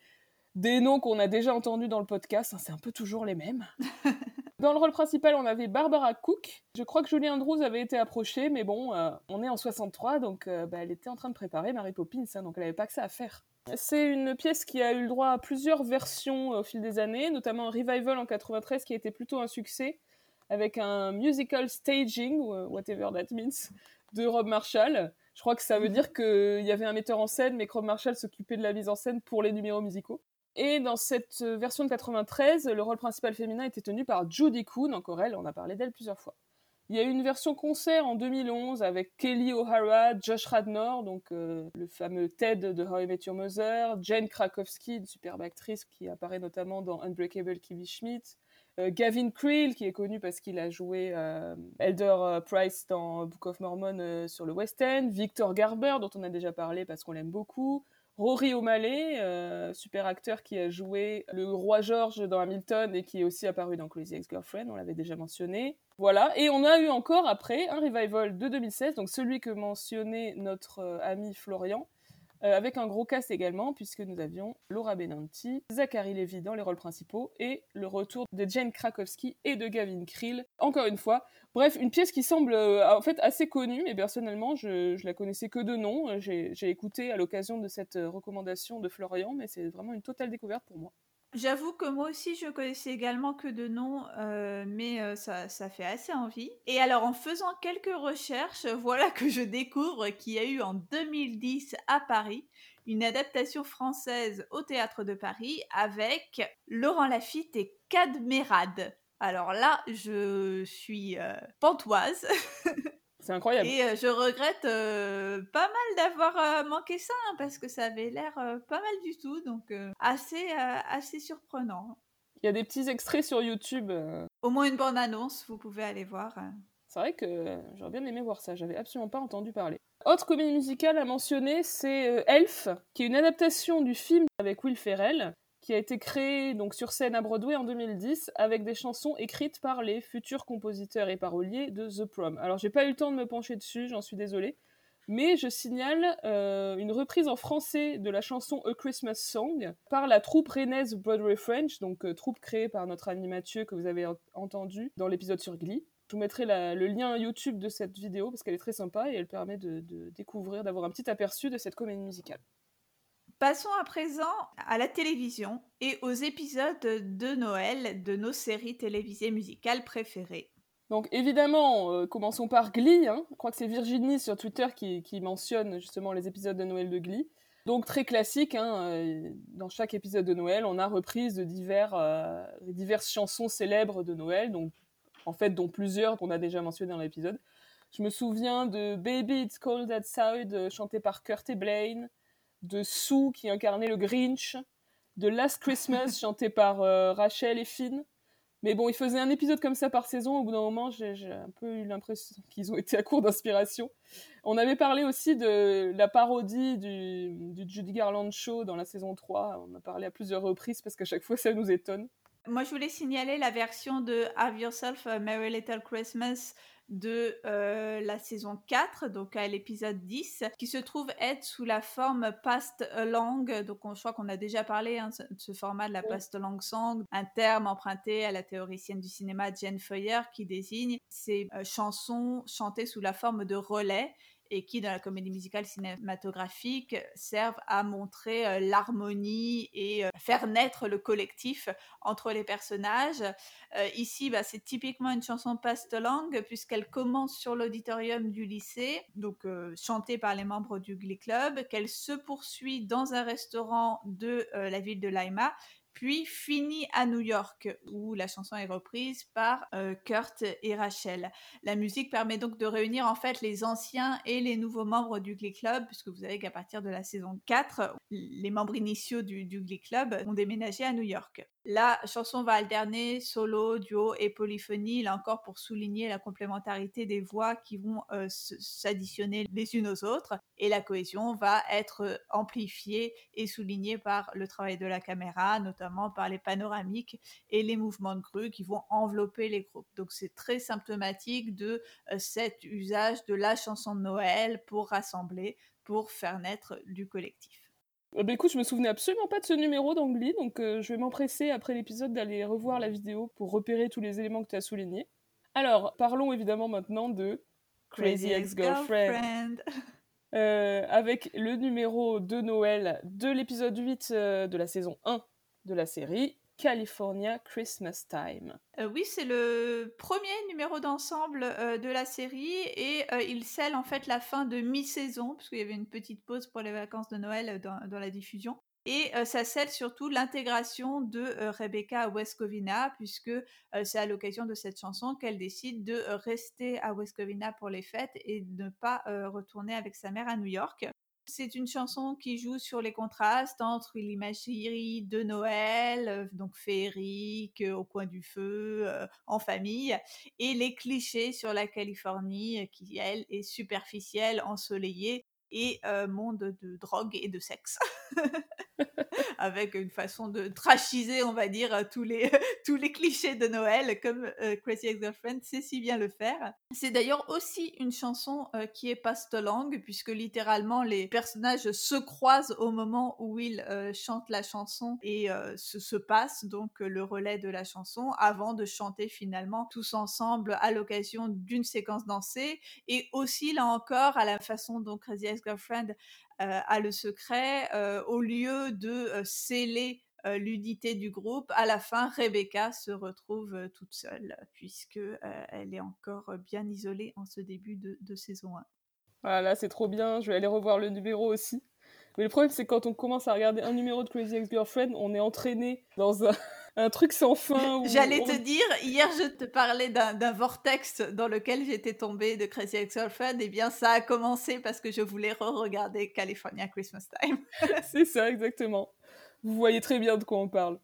des noms qu'on a déjà entendus dans le podcast, hein, c'est un peu toujours les mêmes. Dans le rôle principal, on avait Barbara Cook. Je crois que Julie Andrews avait été approchée, mais bon, euh, on est en 63, donc euh, bah, elle était en train de préparer Mary Poppins, hein, donc elle n'avait pas que ça à faire. C'est une pièce qui a eu le droit à plusieurs versions au fil des années, notamment un revival en 93 qui a été plutôt un succès, avec un musical staging, euh, whatever that means, de Rob Marshall. Je crois que ça veut dire qu'il y avait un metteur en scène, mais que Rob Marshall s'occupait de la mise en scène pour les numéros musicaux. Et dans cette euh, version de 93, le rôle principal féminin était tenu par Judy Kuhn, encore elle, on a parlé d'elle plusieurs fois. Il y a eu une version concert en 2011 avec Kelly O'Hara, Josh Radnor, donc euh, le fameux Ted de How I Met Your Mother, Jane Krakowski, une superbe actrice qui apparaît notamment dans Unbreakable Kimmy Schmidt, euh, Gavin Creel, qui est connu parce qu'il a joué Elder Price dans Book of Mormon sur le West End, Victor Garber, dont on a déjà parlé parce qu'on l'aime beaucoup, Rory O'Malley, euh, super acteur qui a joué le roi George dans Hamilton et qui est aussi apparu dans Crazy Ex-Girlfriend, on l'avait déjà mentionné. Voilà, et on a eu encore après un revival de 2016, donc celui que mentionnait notre euh, ami Florian, euh, avec un gros cast également, puisque nous avions Laura Benanti, Zachary Levy dans les rôles principaux, et le retour de Jane Krakowski et de Gavin Creel, encore une fois. Bref, une pièce qui semble euh, en fait assez connue, mais personnellement, je, je la connaissais que de nom. J'ai écouté à l'occasion de cette euh, recommandation de Florian, mais c'est vraiment une totale découverte pour moi. J'avoue que moi aussi, je connaissais également que de nom, euh, mais euh, ça, ça fait assez envie. Et alors, en faisant quelques recherches, voilà que je découvre qu'il y a eu en 2010 à Paris une adaptation française au théâtre de Paris avec Laurent Lafitte et Cadmerade. Alors là, je suis euh, pantoise. C'est incroyable. Et euh, je regrette euh, pas mal d'avoir euh, manqué ça, hein, parce que ça avait l'air pas mal du tout, donc assez, assez surprenant. Il y a des petits extraits sur YouTube. Au moins une bande-annonce, vous pouvez aller voir. C'est vrai que j'aurais bien aimé voir ça, j'avais absolument pas entendu parler. Autre comédie musicale à mentionner, c'est Elf, qui est une adaptation du film avec Will Ferrell, qui a été créé donc sur scène à Broadway en 2010 avec des chansons écrites par les futurs compositeurs et paroliers de The Prom. Alors j'ai pas eu le temps de me pencher dessus, j'en suis désolée, mais je signale euh, une reprise en français de la chanson A Christmas Song par la troupe rennaise Broadway French, donc euh, troupe créée par notre ami Mathieu que vous avez entendu dans l'épisode sur Glee. Je vous mettrai le lien YouTube de cette vidéo parce qu'elle est très sympa et elle permet de, de découvrir, d'avoir un petit aperçu de cette comédie musicale. Passons à présent à la télévision et aux épisodes de Noël de nos séries télévisées musicales préférées. Donc évidemment, euh, commençons par Glee. Hein. Je crois que c'est Virginie sur Twitter qui, mentionne justement les épisodes de Noël de Glee. Donc très classique, hein, euh, dans chaque épisode de Noël, on a reprise de divers, euh, diverses chansons célèbres de Noël, donc en fait dont plusieurs qu'on a déjà mentionnées dans l'épisode. Je me souviens de Baby It's Cold Outside, chanté par Kurt et Blaine, de Sue qui incarnait le Grinch, de Last Christmas chanté par euh, Rachel et Finn. Mais bon, ils faisaient un épisode comme ça par saison. Au bout d'un moment, j'ai un peu eu l'impression qu'ils ont été à court d'inspiration. On avait parlé aussi de la parodie du, du, Judy Garland Show dans la saison 3. On a parlé à plusieurs reprises parce qu'à chaque fois, ça nous étonne. Moi, je voulais signaler la version de Have Yourself a Merry Little Christmas de euh, la saison 4, donc à l'épisode 10, qui se trouve être sous la forme past along. Donc je crois qu'on a déjà parlé hein, de ce format de la past along song, un terme emprunté à la théoricienne du cinéma Jane Foyer qui désigne ces euh, chansons chantées sous la forme de relais et qui, dans la comédie musicale cinématographique, servent à montrer euh, l'harmonie et euh, faire naître le collectif entre les personnages. Euh, ici, bah, c'est typiquement une chanson paste-langue, puisqu'elle commence sur l'auditorium du lycée, donc chantée par les membres du Glee Club, qu'elle se poursuit dans un restaurant de la ville de Laima, puis finit à New York, où la chanson est reprise par euh, Kurt et Rachel. La musique permet donc de réunir en fait les anciens et les nouveaux membres du Glee Club, puisque vous savez qu'à partir de la saison 4, les membres initiaux du, Glee Club ont déménagé à New York. La chanson va alterner solo, duo et polyphonie, là encore pour souligner la complémentarité des voix qui vont euh, s'additionner les unes aux autres. Et la cohésion va être euh, amplifiée et soulignée par le travail de la caméra, notamment par les panoramiques et les mouvements de grue qui vont envelopper les groupes. Donc c'est très symptomatique de euh, cet usage de la chanson de Noël pour rassembler, pour faire naître du collectif. Bah écoute, je me souvenais absolument pas de ce numéro d'Angly, donc euh, je vais m'empresser après l'épisode d'aller revoir la vidéo pour repérer tous les éléments que tu as soulignés. Alors, parlons évidemment maintenant de Crazy Ex-Girlfriend. Euh, avec le numéro de Noël de l'épisode 8 de la saison 1 de la série, California Christmas Time. Euh, oui, c'est le premier numéro d'ensemble euh, de la série et euh, il scelle en fait la fin de mi-saison, puisqu'il y avait une petite pause pour les vacances de Noël dans, la diffusion. Et ça scelle surtout l'intégration de Rebecca à West Covina, puisque c'est à l'occasion de cette chanson qu'elle décide de rester à West Covina pour les fêtes et de ne pas retourner avec sa mère à New York. C'est une chanson qui joue sur les contrastes entre l'imagerie de Noël, euh, donc féerique, euh, au coin du feu, euh, en famille, et les clichés sur la Californie, qui elle est superficielle, ensoleillée, et monde de drogue et de sexe. Avec une façon de trashiser, on va dire, tous les, tous les clichés de Noël, comme Crazy Ex-Girlfriend sait si bien le faire. C'est d'ailleurs aussi une chanson qui est paste-langue, puisque littéralement les personnages se croisent au moment où ils chantent la chanson et se, se passent donc le relais de la chanson avant de chanter finalement tous ensemble à l'occasion d'une séquence dansée et aussi là encore à la façon dont Crazy Ex-Girlfriend a le secret, au lieu de sceller l'unité du groupe, à la fin, Rebecca se retrouve toute seule, puisque elle est encore bien isolée en ce début de, saison 1. Voilà, c'est trop bien, je vais aller revoir le numéro aussi. Mais le problème, c'est quand on commence à regarder un numéro de Crazy Ex-Girlfriend, on est entraîné dans un, un truc sans fin. J'allais te dire, hier je te parlais d'un vortex dans lequel j'étais tombée de Crazy Ex-Girlfriend, et eh bien ça a commencé parce que je voulais re-regarder California Christmas Time. C'est ça, exactement. Vous voyez très bien de quoi on parle.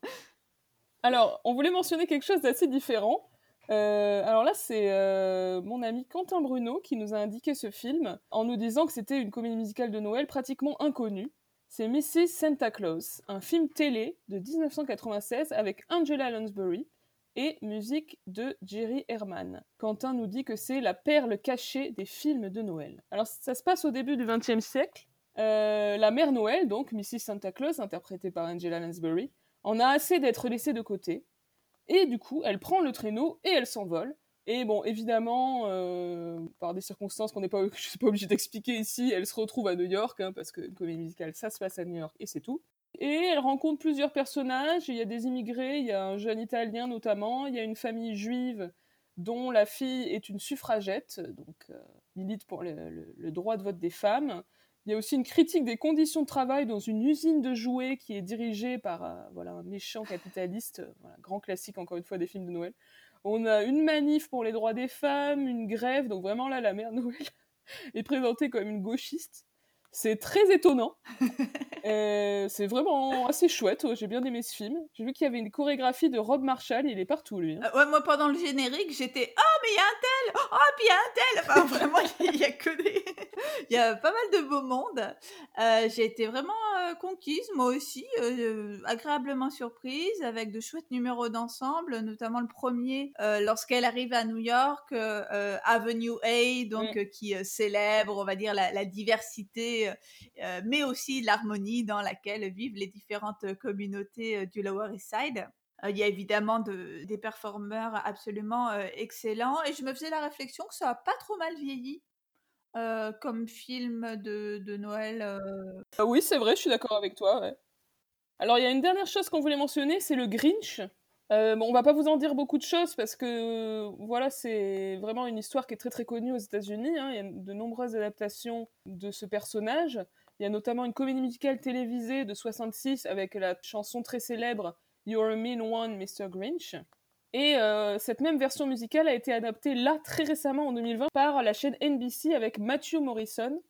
Alors, on voulait mentionner quelque chose d'assez différent. alors là, c'est mon ami Quentin Bruno qui nous a indiqué ce film en nous disant que c'était une comédie musicale de Noël pratiquement inconnue. C'est Mrs. Santa Claus, un film télé de 1996 avec Angela Lansbury et musique de Jerry Herman. Quentin nous dit que c'est la perle cachée des films de Noël. Alors ça se passe au début du XXe siècle. Euh, la mère Noël, donc Mrs. Santa Claus, interprétée par Angela Lansbury, en a assez d'être laissée de côté. Et du coup, elle prend le traîneau et elle s'envole. Et bon, évidemment, euh, par des circonstances qu'on n'est pas, pas obligé d'expliquer ici, elle se retrouve à New York, hein, parce qu'une comédie musicale, ça se passe à New York et c'est tout. Et elle rencontre plusieurs personnages. Il y a des immigrés, il y a un jeune Italien notamment, il y a une famille juive dont la fille est une suffragette, donc euh, milite pour le, droit de vote des femmes. Il y a aussi une critique des conditions de travail dans une usine de jouets qui est dirigée par euh, voilà, un méchant capitaliste, grand classique encore une fois des films de Noël. On a une manif pour les droits des femmes, une grève, donc vraiment là la mère Noël est présentée comme une gauchiste. C'est très étonnant. c'est vraiment assez chouette. J'ai bien aimé ce film. J'ai vu qu'il y avait une chorégraphie de Rob Marshall. Il est partout, lui. Hein. Euh, ouais, moi, pendant le générique, j'étais Oh, mais il y a un tel Oh, puis il y a un tel Enfin, vraiment, il y, a que des. Il y a pas mal de beau monde. Euh, j'ai été vraiment euh, conquise, moi aussi, agréablement surprise, avec de chouettes numéros d'ensemble, notamment le premier, lorsqu'elle arrive à New York, Avenue A, donc qui célèbre, on va dire, la diversité euh, euh, mais aussi l'harmonie dans laquelle vivent les différentes communautés euh, du Lower East Side. Il y a évidemment des performeurs absolument excellents et je me faisais la réflexion que ça a pas trop mal vieilli comme film de, Noël. Ah oui, c'est vrai, je suis d'accord avec toi. Alors il y a une dernière chose qu'on voulait mentionner, c'est le Grinch. Euh, on va pas vous en dire beaucoup de choses parce que voilà, c'est vraiment une histoire qui est très très connue aux États-Unis. Hein. Il y a de nombreuses adaptations de ce personnage. Il y a notamment une comédie musicale télévisée de 66 avec la chanson très célèbre You're a Mean One, Mr. Grinch. Et euh, cette même version musicale a été adaptée là très récemment en 2020 par la chaîne NBC avec Matthew Morrison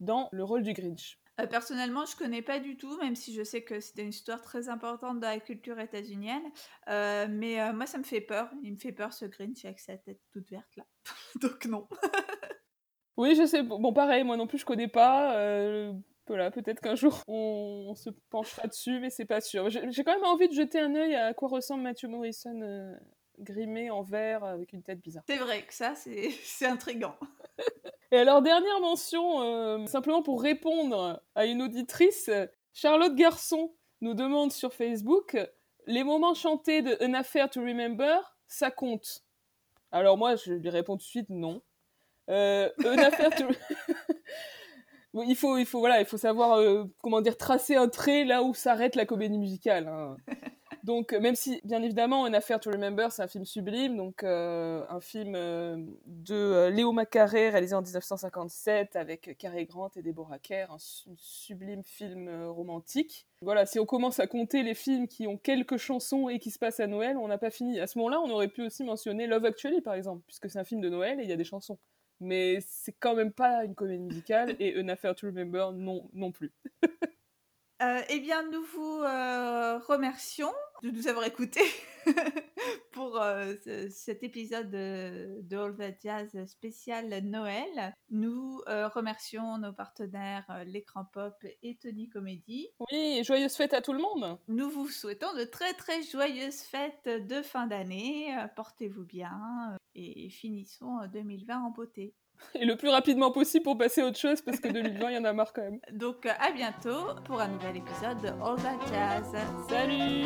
dans le rôle du Grinch. Euh, personnellement, je connais pas du tout, même si je sais que c'était une histoire très importante dans la culture états-unienne. Euh, mais euh, moi, ça me fait peur. Il me fait peur ce Grinch avec sa tête toute verte là. Donc non. oui, je sais. Bon, pareil, moi non plus, je connais pas. Voilà, peut-être qu'un jour on, se penchera dessus, mais c'est pas sûr. J'ai quand même envie de jeter un œil à quoi ressemble Matthew Morrison grimé en vert avec une tête bizarre. C'est vrai que ça, c'est intriguant. Et alors, dernière mention, euh, simplement pour répondre à une auditrice, Charlotte Garçon nous demande sur Facebook les moments chantés de An Affair to Remember, ça compte? Alors, moi, je lui réponds tout de suite non. Euh, An Affair to. il faut, il faut, voilà, il faut savoir, euh, comment dire, tracer un trait là où s'arrête la comédie musicale. Hein. Donc, même si, bien évidemment, Une affaire to remember, c'est un film sublime, donc euh, un film euh, de euh, Léo Macaré, réalisé en 1957 avec Cary Grant et Deborah Kerr, un sublime film romantique. Voilà, si on commence à compter les films qui ont quelques chansons et qui se passent à Noël, on n'a pas fini. À ce moment-là, on aurait pu aussi mentionner Love Actually, par exemple, puisque c'est un film de Noël et il y a des chansons. Mais c'est quand même pas une comédie musicale et Une affaire to remember non, non plus. Euh, eh bien, nous vous euh, remercions de nous avoir écoutés pour euh, cet épisode de, All That Jazz spécial Noël. Nous remercions nos partenaires L'écran pop et Tony Comédie. Oui, joyeuses fêtes à tout le monde. Nous vous souhaitons de très très joyeuses fêtes de fin d'année. Portez-vous bien et finissons 2020 en beauté. Et le plus rapidement possible pour passer à autre chose parce que 2020, il y en a marre quand même. Donc à bientôt pour un nouvel épisode de All That Jazz. Salut